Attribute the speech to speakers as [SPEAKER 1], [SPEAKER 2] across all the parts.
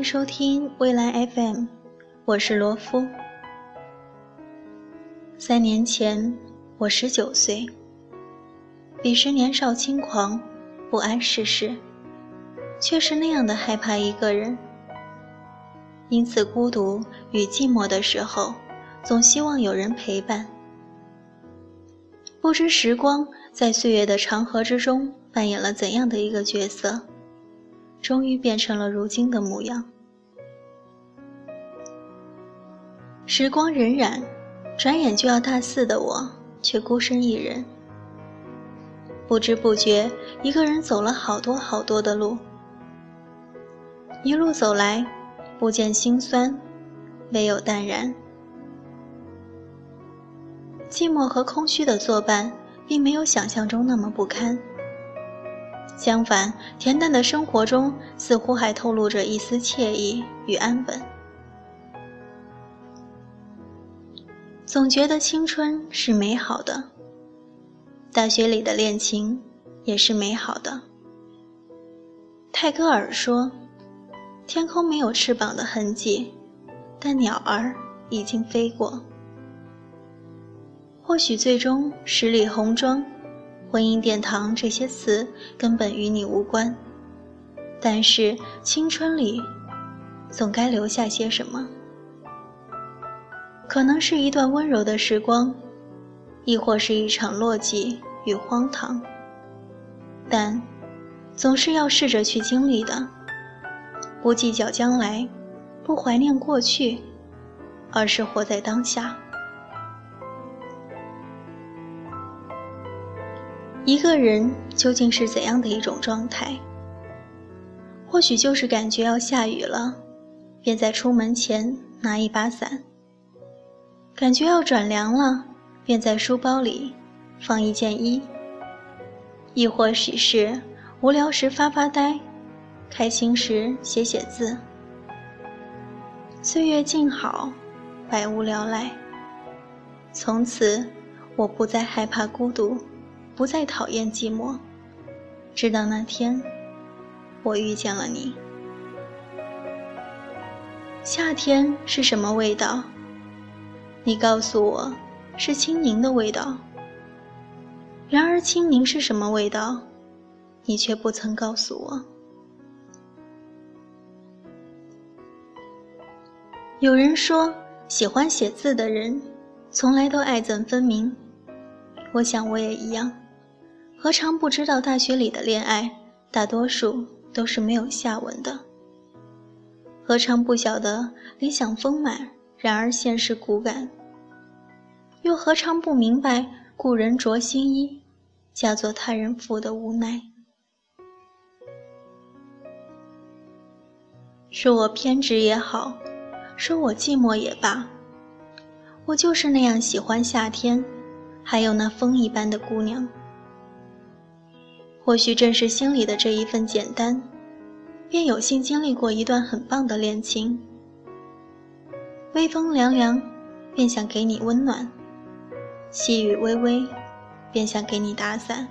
[SPEAKER 1] 欢迎收听未来 FM，我是罗夫。三年前，我十九岁，彼时年少轻狂，不谙世事，却是那样的害怕一个人。因此，孤独与寂寞的时候，总希望有人陪伴。不知时光在岁月的长河之中扮演了怎样的一个角色。终于变成了如今的模样。时光荏苒，转眼就要大四的我，却孤身一人。不知不觉，一个人走了好多好多的路。一路走来，不见心酸，唯有淡然。寂寞和空虚的作伴，并没有想象中那么不堪。相反，恬淡的生活中似乎还透露着一丝惬意与安稳。总觉得青春是美好的，大学里的恋情也是美好的。泰戈尔说：“天空没有翅膀的痕迹，但鸟儿已经飞过。”或许最终十里红妆。婚姻殿堂这些词根本与你无关，但是青春里，总该留下些什么？可能是一段温柔的时光，亦或是一场落寂与荒唐。但，总是要试着去经历的。不计较将来，不怀念过去，而是活在当下。一个人究竟是怎样的一种状态？或许就是感觉要下雨了，便在出门前拿一把伞；感觉要转凉了，便在书包里放一件衣；亦或许是无聊时发发呆，开心时写写字。岁月静好，百无聊赖。从此，我不再害怕孤独。不再讨厌寂寞，直到那天，我遇见了你。夏天是什么味道？你告诉我，是青柠的味道。然而，青柠是什么味道？你却不曾告诉我。有人说，喜欢写字的人，从来都爱憎分明。我想，我也一样。何尝不知道大学里的恋爱，大多数都是没有下文的？何尝不晓得理想丰满，然而现实骨感？又何尝不明白故人着新衣，嫁作他人妇的无奈？说我偏执也好，说我寂寞也罢，我就是那样喜欢夏天，还有那风一般的姑娘。或许正是心里的这一份简单，便有幸经历过一段很棒的恋情。微风凉凉，便想给你温暖；细雨微微，便想给你打伞。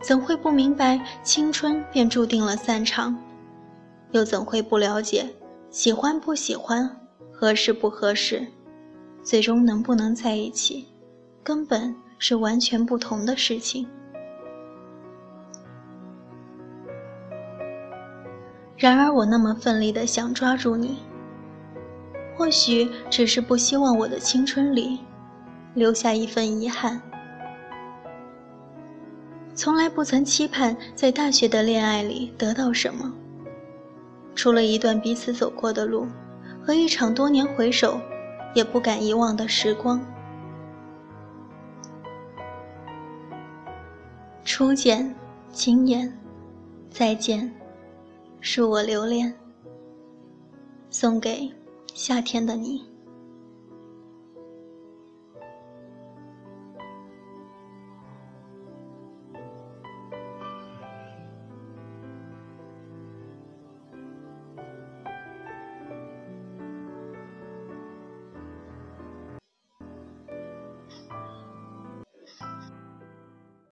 [SPEAKER 1] 怎会不明白青春便注定了散场？又怎会不了解喜欢不喜欢、合适不合适，最终能不能在一起，根本是完全不同的事情。然而，我那么奋力的想抓住你，或许只是不希望我的青春里留下一份遗憾。从来不曾期盼在大学的恋爱里得到什么，除了一段彼此走过的路，和一场多年回首也不敢遗忘的时光。初见，惊艳，再见。是我留恋，送给夏天的你。